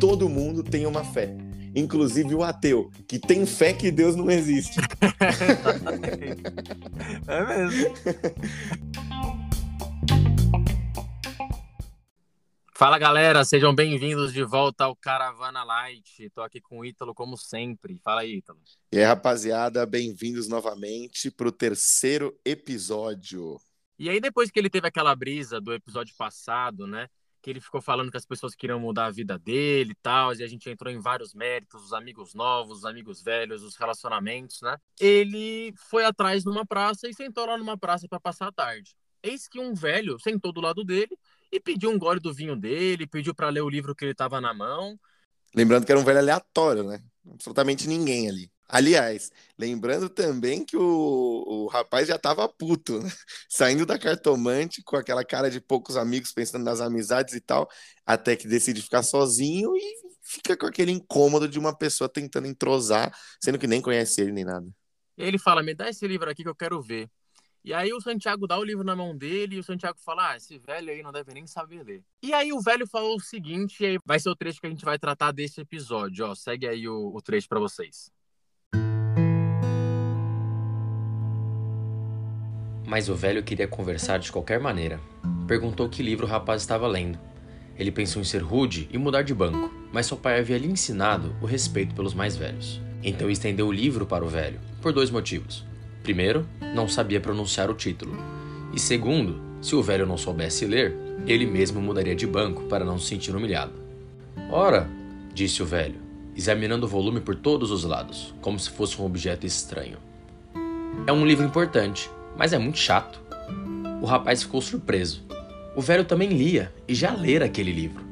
Todo mundo tem uma fé. Inclusive o ateu, que tem fé que Deus não existe. é mesmo. Fala galera, sejam bem-vindos de volta ao Caravana Light. Tô aqui com o Ítalo como sempre. Fala aí, Ítalo. E aí, rapaziada, bem-vindos novamente para o terceiro episódio. E aí, depois que ele teve aquela brisa do episódio passado, né? Que ele ficou falando que as pessoas queriam mudar a vida dele e tal, e a gente entrou em vários méritos, os amigos novos, os amigos velhos, os relacionamentos, né? Ele foi atrás numa praça e sentou lá numa praça para passar a tarde. Eis que um velho sentou do lado dele e pediu um gole do vinho dele, pediu para ler o livro que ele estava na mão. Lembrando que era um velho aleatório, né? Absolutamente ninguém ali. Aliás, lembrando também que o, o rapaz já tava puto, né? saindo da cartomante com aquela cara de poucos amigos, pensando nas amizades e tal, até que decide ficar sozinho e fica com aquele incômodo de uma pessoa tentando entrosar, sendo que nem conhece ele nem nada. Ele fala: Me dá esse livro aqui que eu quero ver. E aí o Santiago dá o livro na mão dele e o Santiago fala: Ah, esse velho aí não deve nem saber ler. E aí o velho falou o seguinte, e aí vai ser o trecho que a gente vai tratar desse episódio, ó. Segue aí o, o trecho para vocês. Mas o velho queria conversar de qualquer maneira. Perguntou que livro o rapaz estava lendo. Ele pensou em ser rude e mudar de banco, mas seu pai havia lhe ensinado o respeito pelos mais velhos. Então estendeu o livro para o velho, por dois motivos. Primeiro, não sabia pronunciar o título. E segundo, se o velho não soubesse ler, ele mesmo mudaria de banco para não se sentir humilhado. Ora, disse o velho, examinando o volume por todos os lados, como se fosse um objeto estranho. É um livro importante, mas é muito chato. O rapaz ficou surpreso. O velho também lia e já lera aquele livro.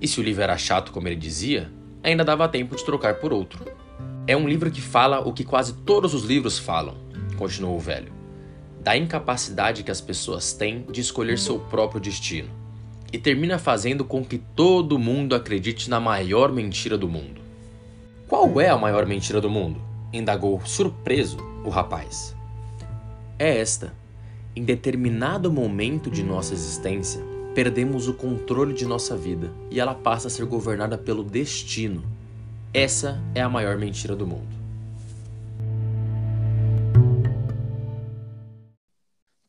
E se o livro era chato como ele dizia, ainda dava tempo de trocar por outro. É um livro que fala o que quase todos os livros falam, continuou o velho, da incapacidade que as pessoas têm de escolher seu próprio destino, e termina fazendo com que todo mundo acredite na maior mentira do mundo. Qual é a maior mentira do mundo? indagou surpreso o rapaz. É esta. Em determinado momento de nossa existência, perdemos o controle de nossa vida e ela passa a ser governada pelo destino. Essa é a maior mentira do mundo.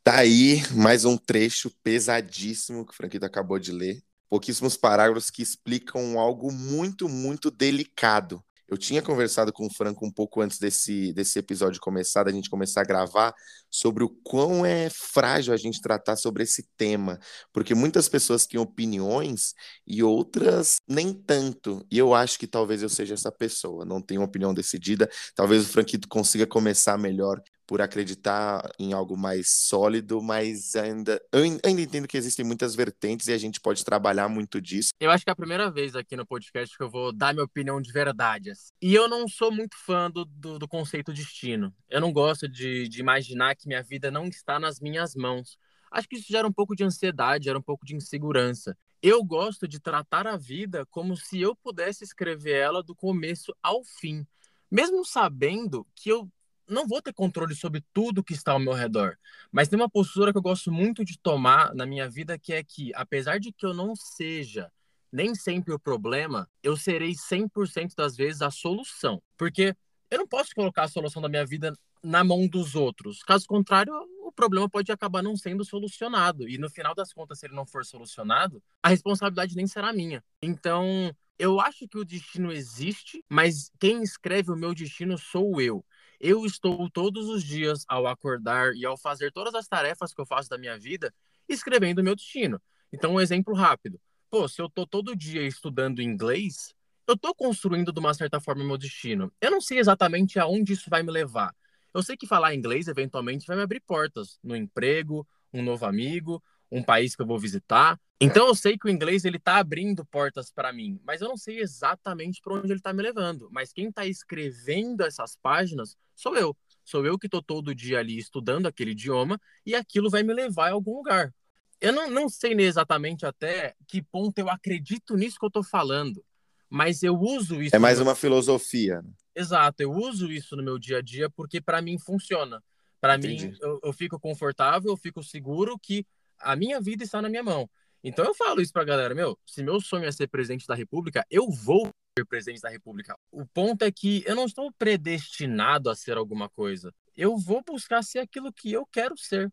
Tá aí mais um trecho pesadíssimo que o Franquito acabou de ler. Pouquíssimos parágrafos que explicam algo muito, muito delicado. Eu tinha conversado com o Franco um pouco antes desse, desse episódio começar, da gente começar a gravar, sobre o quão é frágil a gente tratar sobre esse tema, porque muitas pessoas têm opiniões e outras nem tanto. E eu acho que talvez eu seja essa pessoa, não tenho uma opinião decidida. Talvez o Franquito consiga começar melhor por acreditar em algo mais sólido, mas ainda ainda entendo que existem muitas vertentes e a gente pode trabalhar muito disso. Eu acho que é a primeira vez aqui no podcast que eu vou dar minha opinião de verdade. Assim. E eu não sou muito fã do, do, do conceito destino. Eu não gosto de, de imaginar que minha vida não está nas minhas mãos. Acho que isso gera um pouco de ansiedade, gera um pouco de insegurança. Eu gosto de tratar a vida como se eu pudesse escrever ela do começo ao fim. Mesmo sabendo que eu não vou ter controle sobre tudo que está ao meu redor. Mas tem uma postura que eu gosto muito de tomar na minha vida, que é que, apesar de que eu não seja nem sempre o problema, eu serei 100% das vezes a solução. Porque eu não posso colocar a solução da minha vida na mão dos outros. Caso contrário, o problema pode acabar não sendo solucionado. E no final das contas, se ele não for solucionado, a responsabilidade nem será minha. Então, eu acho que o destino existe, mas quem escreve o meu destino sou eu. Eu estou todos os dias ao acordar e ao fazer todas as tarefas que eu faço da minha vida escrevendo o meu destino. Então, um exemplo rápido. Pô, se eu tô todo dia estudando inglês, eu tô construindo de uma certa forma o meu destino. Eu não sei exatamente aonde isso vai me levar. Eu sei que falar inglês eventualmente vai me abrir portas no emprego, um novo amigo, um país que eu vou visitar. Então eu sei que o inglês ele tá abrindo portas para mim, mas eu não sei exatamente para onde ele está me levando. Mas quem está escrevendo essas páginas sou eu. Sou eu que estou todo dia ali estudando aquele idioma e aquilo vai me levar a algum lugar. Eu não, não sei exatamente até que ponto eu acredito nisso que eu estou falando, mas eu uso isso. É mais uma filosofia. Né? Exato, eu uso isso no meu dia a dia porque para mim funciona. Para mim, eu, eu fico confortável, eu fico seguro que a minha vida está na minha mão. Então eu falo isso pra galera, meu, se meu sonho é ser presidente da república, eu vou ser presidente da república. O ponto é que eu não estou predestinado a ser alguma coisa. Eu vou buscar ser aquilo que eu quero ser.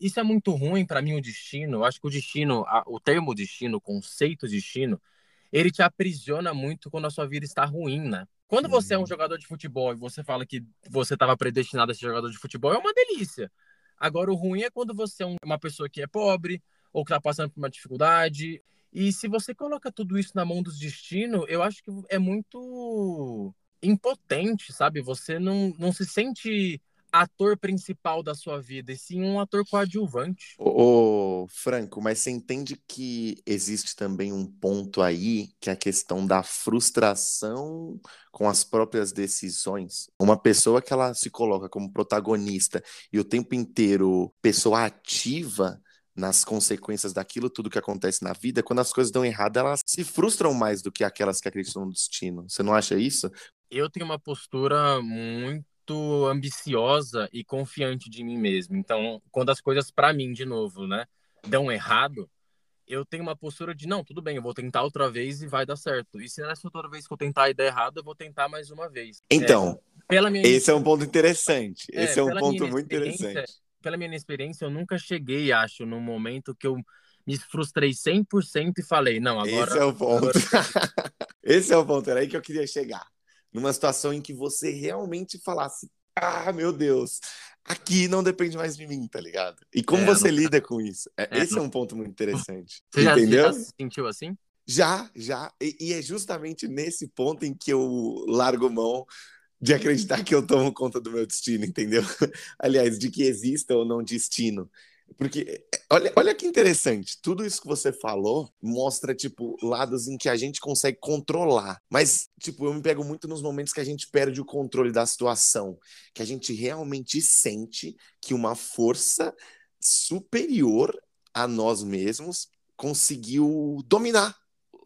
Isso é muito ruim para mim o destino. Eu acho que o destino, o termo destino, o conceito destino, ele te aprisiona muito quando a sua vida está ruim, né? Quando você é um uhum. jogador de futebol e você fala que você estava predestinado a ser jogador de futebol, é uma delícia. Agora, o ruim é quando você é uma pessoa que é pobre ou que está passando por uma dificuldade. E se você coloca tudo isso na mão do destino, eu acho que é muito impotente, sabe? Você não, não se sente ator principal da sua vida, e sim um ator coadjuvante. Ô, ô, Franco, mas você entende que existe também um ponto aí, que é a questão da frustração com as próprias decisões? Uma pessoa que ela se coloca como protagonista e o tempo inteiro pessoa ativa nas consequências daquilo tudo que acontece na vida, quando as coisas dão errado, elas se frustram mais do que aquelas que acreditam no destino. Você não acha isso? Eu tenho uma postura muito muito ambiciosa e confiante de mim mesmo. Então, quando as coisas para mim, de novo, né, dão errado, eu tenho uma postura de não, tudo bem, eu vou tentar outra vez e vai dar certo. E se nessa outra vez que eu tentar e der errado, eu vou tentar mais uma vez. Então, é, pela minha esse é um ponto interessante. É, esse é um ponto muito interessante. Pela minha experiência, eu nunca cheguei, acho, num momento que eu me frustrei 100% e falei, não, agora... Esse é o ponto. Agora... esse é o ponto, era aí que eu queria chegar numa situação em que você realmente falasse: ah, meu Deus, aqui não depende mais de mim, tá ligado? E como é, você não... lida com isso? É, é, esse não... é um ponto muito interessante. Você entendeu? Já, já se sentiu assim? Já, já. E, e, é justamente nesse ponto em que eu largo mão de acreditar que eu tomo conta do meu destino, entendeu? Aliás, de que exista ou não destino. Porque, olha, olha que interessante, tudo isso que você falou mostra, tipo, lados em que a gente consegue controlar. Mas, tipo, eu me pego muito nos momentos que a gente perde o controle da situação, que a gente realmente sente que uma força superior a nós mesmos conseguiu dominar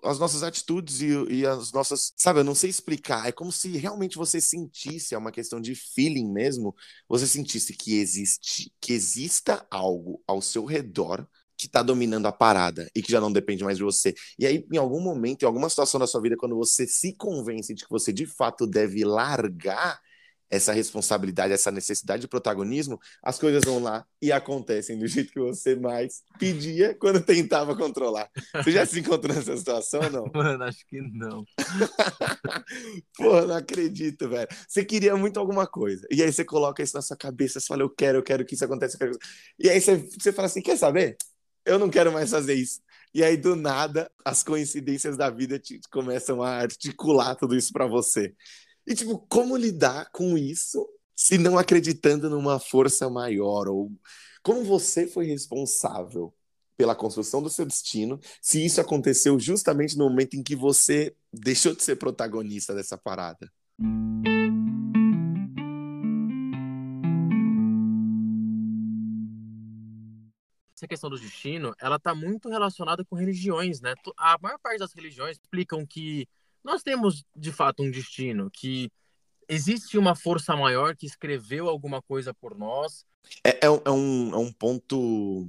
as nossas atitudes e, e, as nossas. Sabe, eu não sei explicar. É como se realmente você sentisse, é uma questão de feeling mesmo, você sentisse que existe, que exista algo ao seu redor que está dominando a parada e que já não depende mais de você. E aí, em algum momento, em alguma situação da sua vida, quando você se convence de que você de fato deve largar essa responsabilidade, essa necessidade de protagonismo, as coisas vão lá e acontecem do jeito que você mais pedia quando tentava controlar. Você já se encontrou nessa situação ou não? Mano, acho que não. Pô, não acredito, velho. Você queria muito alguma coisa. E aí você coloca isso na sua cabeça, você fala, eu quero, eu quero que isso aconteça. E aí você, você fala assim, quer saber? Eu não quero mais fazer isso. E aí, do nada, as coincidências da vida te, começam a articular tudo isso para você. E, tipo, como lidar com isso se não acreditando numa força maior? Ou como você foi responsável pela construção do seu destino se isso aconteceu justamente no momento em que você deixou de ser protagonista dessa parada? essa questão do destino, ela está muito relacionada com religiões, né? A maior parte das religiões explicam que nós temos de fato um destino que existe uma força maior que escreveu alguma coisa por nós. É, é, é, um, é um ponto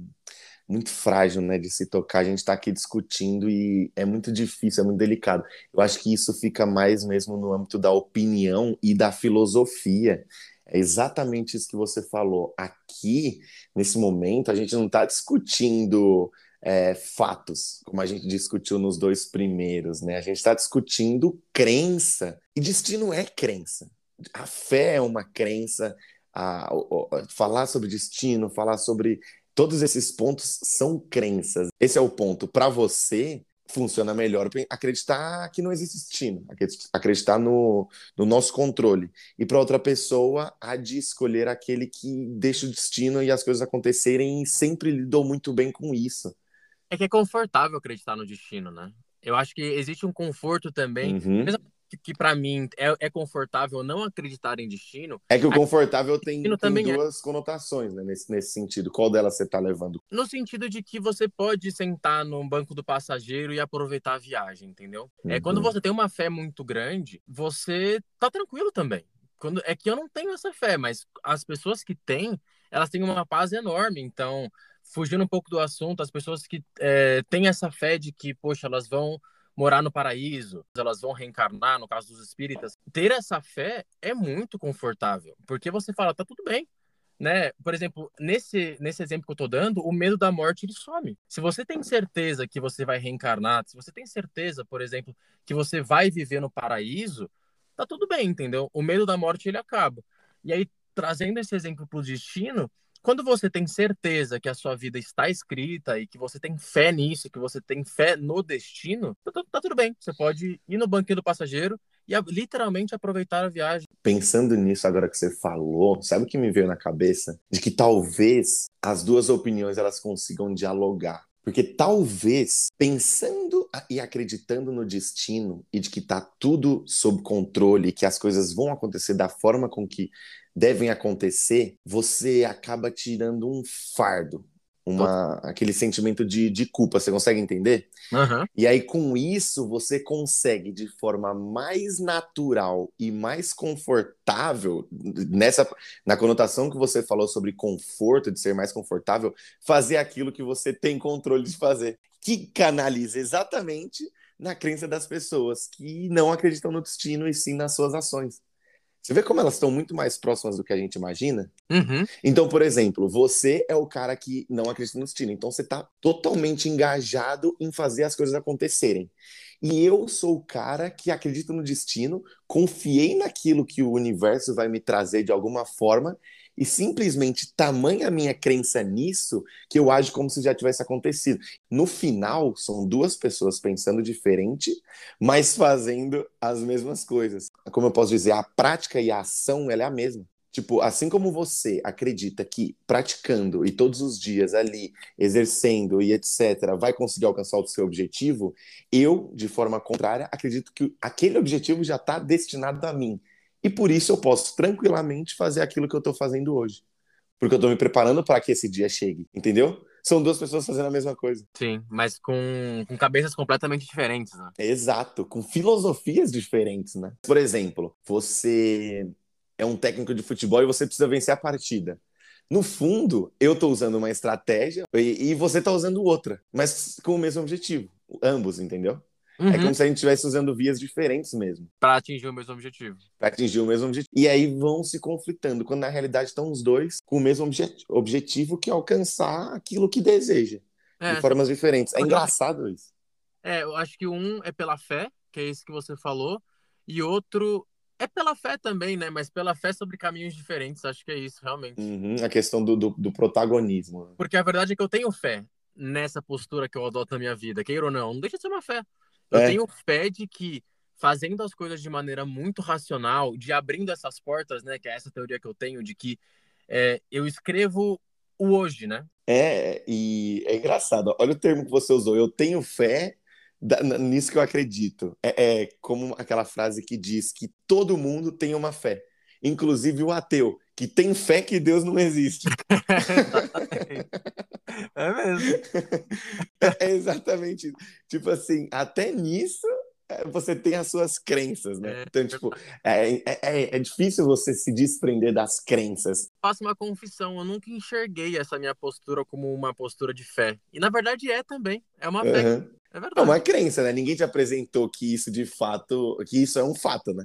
muito frágil, né, de se tocar. A gente está aqui discutindo e é muito difícil, é muito delicado. Eu acho que isso fica mais mesmo no âmbito da opinião e da filosofia. É exatamente isso que você falou. Aqui, nesse momento, a gente não está discutindo é, fatos, como a gente discutiu nos dois primeiros, né? A gente está discutindo crença, e destino é crença. A fé é uma crença, a, a, a, falar sobre destino, falar sobre todos esses pontos são crenças. Esse é o ponto. Para você, funciona melhor acreditar que não existe destino, acreditar no, no nosso controle. E para outra pessoa, há de escolher aquele que deixa o destino e as coisas acontecerem e sempre lidou muito bem com isso. É que é confortável acreditar no destino, né? Eu acho que existe um conforto também, uhum. mesmo que, que para mim é, é, confortável não acreditar em destino. É que o confortável tem, tem é. duas é. conotações, né, nesse, nesse sentido. Qual delas você está levando? No sentido de que você pode sentar no banco do passageiro e aproveitar a viagem, entendeu? Uhum. É quando você tem uma fé muito grande, você tá tranquilo também Quando, é que eu não tenho essa fé, mas as pessoas que têm, elas têm uma paz enorme. Então, fugindo um pouco do assunto, as pessoas que é, têm essa fé de que, poxa, elas vão morar no paraíso, elas vão reencarnar, no caso dos espíritas, ter essa fé é muito confortável, porque você fala, tá tudo bem, né? Por exemplo, nesse, nesse exemplo que eu tô dando, o medo da morte ele some. Se você tem certeza que você vai reencarnar, se você tem certeza, por exemplo, que você vai viver no paraíso, tá tudo bem, entendeu? O medo da morte ele acaba. E aí, trazendo esse exemplo pro destino, quando você tem certeza que a sua vida está escrita e que você tem fé nisso, que você tem fé no destino, tá, tá tudo bem. Você pode ir no banquinho do passageiro e literalmente aproveitar a viagem. Pensando nisso agora que você falou, sabe o que me veio na cabeça? De que talvez as duas opiniões elas consigam dialogar. Porque talvez, pensando e acreditando no destino e de que está tudo sob controle, que as coisas vão acontecer da forma com que devem acontecer, você acaba tirando um fardo, uma, aquele sentimento de, de culpa. Você consegue entender? Uhum. E aí, com isso, você consegue, de forma mais natural e mais confortável, nessa na conotação que você falou sobre conforto, de ser mais confortável, fazer aquilo que você tem controle de fazer. Que canaliza exatamente na crença das pessoas que não acreditam no destino e sim nas suas ações. Você vê como elas estão muito mais próximas do que a gente imagina? Uhum. Então, por exemplo, você é o cara que não acredita no destino. Então, você está totalmente engajado em fazer as coisas acontecerem. E eu sou o cara que acredita no destino, confiei naquilo que o universo vai me trazer de alguma forma e simplesmente tamanha a minha crença nisso que eu ajo como se já tivesse acontecido. No final, são duas pessoas pensando diferente, mas fazendo as mesmas coisas. Como eu posso dizer, a prática e a ação ela é a mesma. Tipo, assim como você acredita que praticando e todos os dias ali, exercendo e etc., vai conseguir alcançar o seu objetivo, eu, de forma contrária, acredito que aquele objetivo já está destinado a mim. E por isso eu posso tranquilamente fazer aquilo que eu estou fazendo hoje. Porque eu estou me preparando para que esse dia chegue, entendeu? São duas pessoas fazendo a mesma coisa. Sim, mas com, com cabeças completamente diferentes, né? Exato, com filosofias diferentes, né? Por exemplo, você é um técnico de futebol e você precisa vencer a partida. No fundo, eu estou usando uma estratégia e, e você está usando outra, mas com o mesmo objetivo. Ambos, entendeu? Uhum. É como se a gente estivesse usando vias diferentes mesmo. Para atingir o mesmo objetivo. Para atingir o mesmo objetivo. E aí vão se conflitando, quando na realidade estão os dois com o mesmo obje objetivo que é alcançar aquilo que deseja. É. De formas diferentes. É engraçado isso. É, eu acho que um é pela fé, que é isso que você falou, e outro é pela fé também, né? Mas pela fé sobre caminhos diferentes, acho que é isso, realmente. Uhum, a questão do, do, do, protagonismo. Né? Porque a verdade é que eu tenho fé nessa postura que eu adoto na minha vida, queira ou não, não deixa de ser uma fé. Eu é. tenho fé de que fazendo as coisas de maneira muito racional, de abrindo essas portas, né? Que é essa teoria que eu tenho de que é, eu escrevo o hoje, né? É, e é engraçado. Olha o termo que você usou. Eu tenho fé da, nisso que eu acredito. É, é como aquela frase que diz que todo mundo tem uma fé, inclusive o ateu, que tem fé que Deus não existe. é mesmo. É exatamente. Tipo assim, até nisso é, você tem as suas crenças, né? É, então, tipo, é, é, é, é, difícil você se desprender das crenças. Faço uma confissão, eu nunca enxerguei essa minha postura como uma postura de fé. E na verdade é também. É uma fé. Uhum. É verdade. É uma crença, né? Ninguém te apresentou que isso de fato, que isso é um fato, né?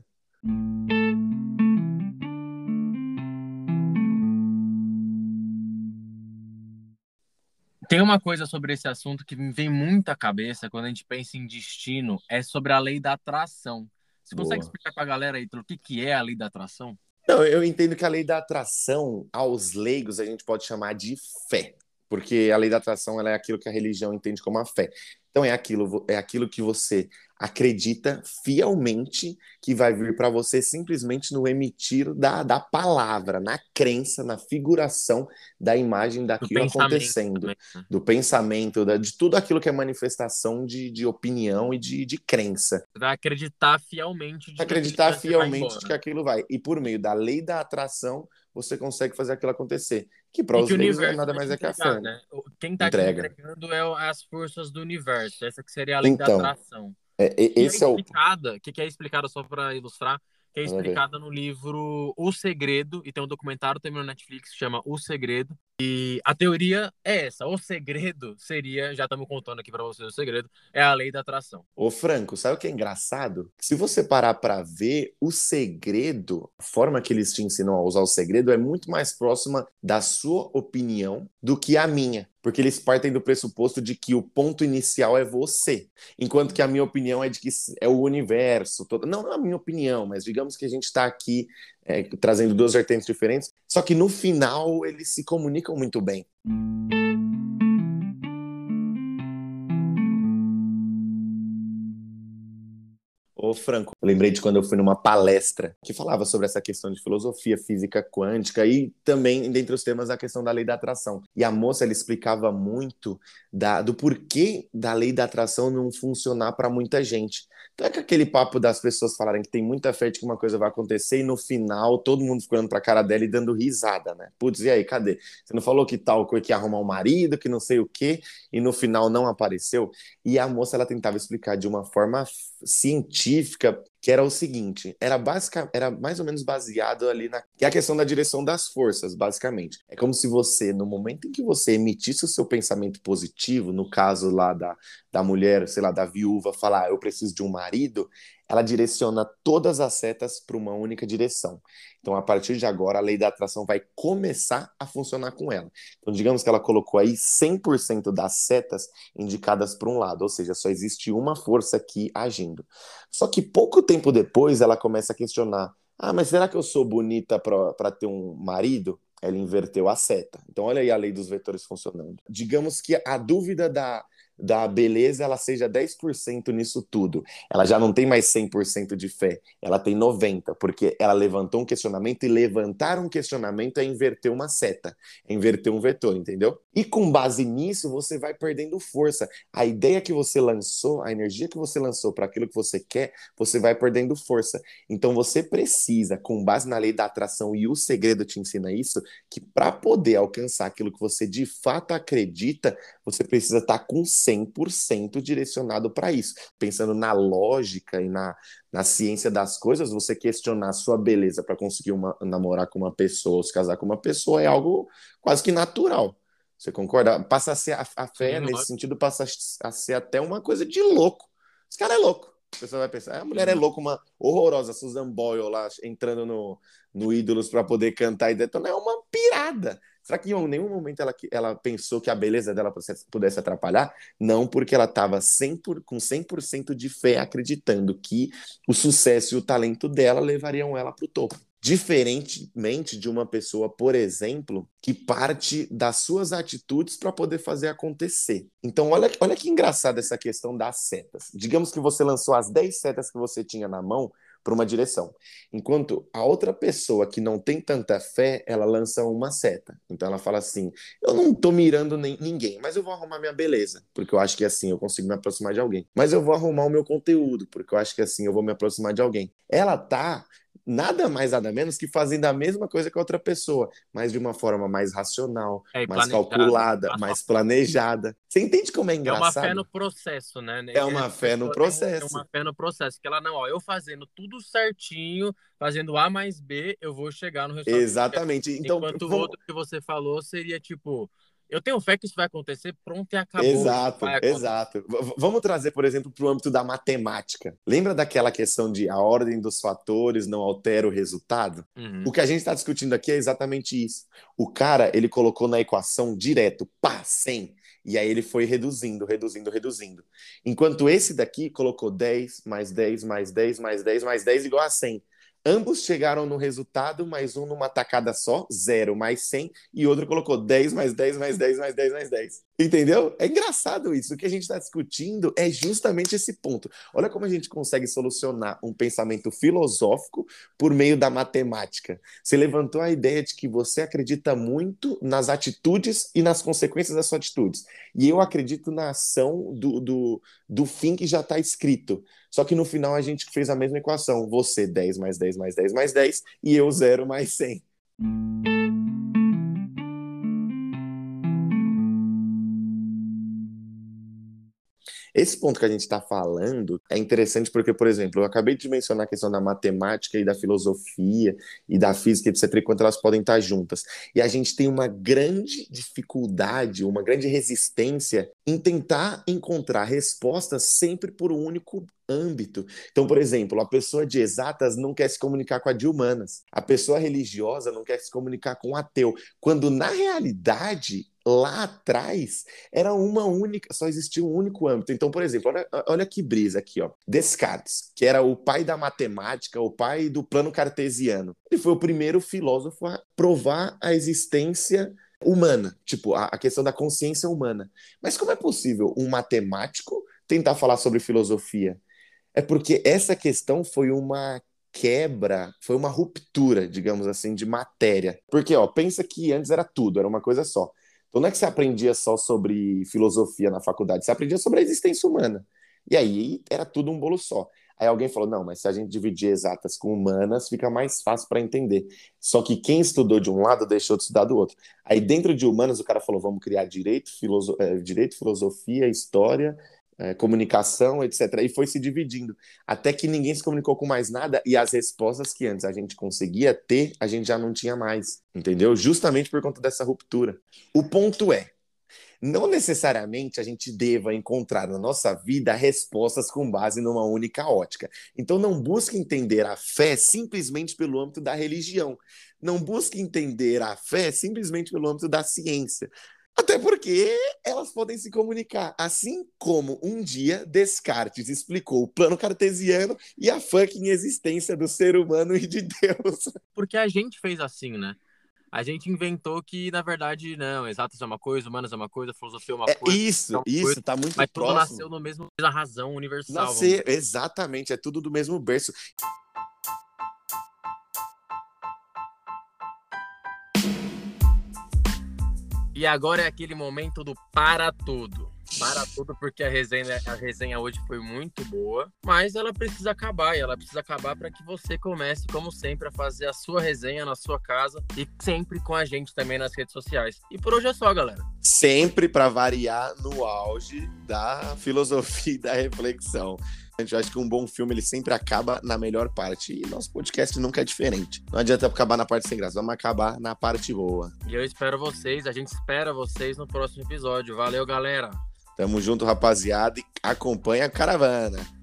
Tem uma coisa sobre esse assunto que me vem muito à cabeça quando a gente pensa em destino, é sobre a lei da atração. Você Boa. consegue explicar para a galera aí o que, que é a lei da atração? Não, eu entendo que a lei da atração, aos leigos, a gente pode chamar de fé. Porque a lei da atração ela é aquilo que a religião entende como a fé. Então é aquilo, é aquilo que você acredita fielmente que vai vir para você simplesmente no emitir da, da palavra, na crença, na figuração da imagem daquilo acontecendo, né? do pensamento, da, de tudo aquilo que é manifestação de, de opinião e de, de crença. Vai acreditar fielmente. De acreditar fielmente de que aquilo vai. E por meio da lei da atração, você consegue fazer aquilo acontecer. Que para os leigos nada mais é que a fé. Né? Quem está entregando é as forças do universo. Essa que seria a lei então, da atração. É, esse é, o. O que, que é explicado, só para ilustrar, que é explicada no livro O Segredo, e tem um documentário também no Netflix que chama O Segredo. E a teoria é essa: o segredo seria, já estamos contando aqui para vocês o segredo, é a lei da atração. Ô, Franco, sabe o que é engraçado? Se você parar para ver, o segredo, a forma que eles te ensinam a usar o segredo é muito mais próxima da sua opinião do que a minha porque eles partem do pressuposto de que o ponto inicial é você, enquanto que a minha opinião é de que é o universo todo. Não, não é a minha opinião, mas digamos que a gente está aqui é, trazendo duas vertentes diferentes, só que no final eles se comunicam muito bem. Franco, eu lembrei de quando eu fui numa palestra que falava sobre essa questão de filosofia, física quântica e também, dentre os temas, a questão da lei da atração. E a moça, ela explicava muito da, do porquê da lei da atração não funcionar para muita gente. Então é que aquele papo das pessoas falarem que tem muita fé de que uma coisa vai acontecer e no final todo mundo ficando pra cara dela e dando risada, né? Putz, e aí, cadê? Você não falou que tal coisa que arrumar um marido, que não sei o quê, e no final não apareceu? E a moça, ela tentava explicar de uma forma científica que era o seguinte, era básica, era mais ou menos baseado ali na que é a questão da direção das forças, basicamente. É como se você, no momento em que você emitisse o seu pensamento positivo, no caso lá da, da mulher, sei lá, da viúva, falar, ah, eu preciso de um marido, ela direciona todas as setas para uma única direção. Então, a partir de agora, a lei da atração vai começar a funcionar com ela. Então, digamos que ela colocou aí 100% das setas indicadas para um lado, ou seja, só existe uma força aqui agindo. Só que pouco tempo depois, ela começa a questionar: ah, mas será que eu sou bonita para ter um marido? Ela inverteu a seta. Então, olha aí a lei dos vetores funcionando. Digamos que a dúvida da da beleza ela seja 10% nisso tudo. Ela já não tem mais 100% de fé, ela tem 90%, porque ela levantou um questionamento e levantar um questionamento é inverter uma seta, é inverter um vetor, entendeu? E com base nisso, você vai perdendo força. A ideia que você lançou, a energia que você lançou para aquilo que você quer, você vai perdendo força. Então você precisa, com base na lei da atração e o segredo te ensina isso, que para poder alcançar aquilo que você de fato acredita, você precisa estar tá com 100% direcionado para isso. Pensando na lógica e na, na ciência das coisas, você questionar a sua beleza para conseguir uma, namorar com uma pessoa se casar com uma pessoa é algo quase que natural. Você concorda? Passa a ser a, a fé, Sim, nesse sentido, passa a ser até uma coisa de louco. Esse cara é louco. A pessoa vai pensar, a mulher é louca, uma horrorosa, Susan Boyle lá entrando no, no Ídolos para poder cantar e detonar, é uma pirada. Será que em nenhum momento ela, ela pensou que a beleza dela pudesse atrapalhar? Não, porque ela estava 100 por, com 100% de fé, acreditando que o sucesso e o talento dela levariam ela para o topo. Diferentemente de uma pessoa, por exemplo, que parte das suas atitudes para poder fazer acontecer. Então, olha, olha que engraçada essa questão das setas. Digamos que você lançou as 10 setas que você tinha na mão para uma direção. Enquanto a outra pessoa que não tem tanta fé, ela lança uma seta. Então ela fala assim: eu não estou mirando nem, ninguém, mas eu vou arrumar minha beleza, porque eu acho que assim eu consigo me aproximar de alguém. Mas eu vou arrumar o meu conteúdo, porque eu acho que assim eu vou me aproximar de alguém. Ela tá nada mais, nada menos que fazendo a mesma coisa que a outra pessoa, mas de uma forma mais racional, é, mais calculada, mais planejada. Você entende como é engraçado? É uma fé no processo, né? É uma fé no processo. É uma fé no processo, que ela não, ó, eu fazendo tudo certinho, fazendo A mais B, eu vou chegar no resultado. Exatamente. Então, Enquanto vamos... o outro que você falou seria tipo, eu tenho fé que isso vai acontecer, pronto e acabou. Exato, exato. Vamos trazer, por exemplo, para o âmbito da matemática. Lembra daquela questão de a ordem dos fatores não altera o resultado? Uhum. O que a gente está discutindo aqui é exatamente isso. O cara, ele colocou na equação direto, pá, 100. E aí ele foi reduzindo, reduzindo, reduzindo. Enquanto esse daqui colocou 10, mais 10, mais 10, mais 10, mais 10 igual a 100. Ambos chegaram no resultado, mas um numa tacada só, 0 mais 100, e outro colocou 10 mais 10 mais 10 mais 10 mais 10. Entendeu? É engraçado isso. O que a gente está discutindo é justamente esse ponto. Olha como a gente consegue solucionar um pensamento filosófico por meio da matemática. Você levantou a ideia de que você acredita muito nas atitudes e nas consequências das suas atitudes. E eu acredito na ação do, do, do fim que já está escrito. Só que no final a gente fez a mesma equação. Você 10 mais 10 mais 10 mais 10 e eu 0 mais 100. Esse ponto que a gente está falando é interessante porque, por exemplo, eu acabei de mencionar a questão da matemática e da filosofia e da física, etc., e quanto elas podem estar juntas. E a gente tem uma grande dificuldade, uma grande resistência em tentar encontrar respostas sempre por um único âmbito. Então, por exemplo, a pessoa de exatas não quer se comunicar com a de humanas, a pessoa religiosa não quer se comunicar com o ateu, quando na realidade lá atrás era uma única, só existia um único âmbito. Então, por exemplo, olha, olha que brisa aqui, ó. Descartes, que era o pai da matemática, o pai do plano cartesiano. Ele foi o primeiro filósofo a provar a existência humana, tipo, a, a questão da consciência humana. Mas como é possível um matemático tentar falar sobre filosofia? É porque essa questão foi uma quebra, foi uma ruptura, digamos assim, de matéria. Porque, ó, pensa que antes era tudo, era uma coisa só. Então não é que você aprendia só sobre filosofia na faculdade, você aprendia sobre a existência humana. E aí era tudo um bolo só. Aí alguém falou: não, mas se a gente dividir exatas com humanas, fica mais fácil para entender. Só que quem estudou de um lado deixou de estudar do outro. Aí dentro de humanas, o cara falou: vamos criar direito, filoso é, direito filosofia, história é, comunicação, etc. E foi se dividindo, até que ninguém se comunicou com mais nada e as respostas que antes a gente conseguia ter, a gente já não tinha mais, entendeu? Justamente por conta dessa ruptura. O ponto é, não necessariamente a gente deva encontrar na nossa vida respostas com base numa única ótica. Então não busque entender a fé simplesmente pelo âmbito da religião. Não busque entender a fé simplesmente pelo âmbito da ciência. Até porque elas podem se comunicar. Assim como um dia Descartes explicou o plano cartesiano e a fucking existência do ser humano e de Deus. Porque a gente fez assim, né? A gente inventou que, na verdade, não, exatas é uma coisa, humanas é uma coisa, filosofia é uma é, coisa. Isso, é isso, coisa, tá muito mas próximo. Mas tudo nasceu no mesmo, na razão universal. Nascer, exatamente, é tudo do mesmo berço. E agora é aquele momento do para tudo. Para tudo, porque a resenha, a resenha hoje foi muito boa, mas ela precisa acabar, e ela precisa acabar para que você comece, como sempre, a fazer a sua resenha na sua casa e sempre com a gente também nas redes sociais. E por hoje é só, galera. Sempre para variar no auge da filosofia e da reflexão. Eu acho que um bom filme ele sempre acaba na melhor parte. E nosso podcast nunca é diferente. Não adianta acabar na parte sem graça, vamos acabar na parte boa. E eu espero vocês, a gente espera vocês no próximo episódio. Valeu, galera. Tamo junto, rapaziada, e acompanha a caravana.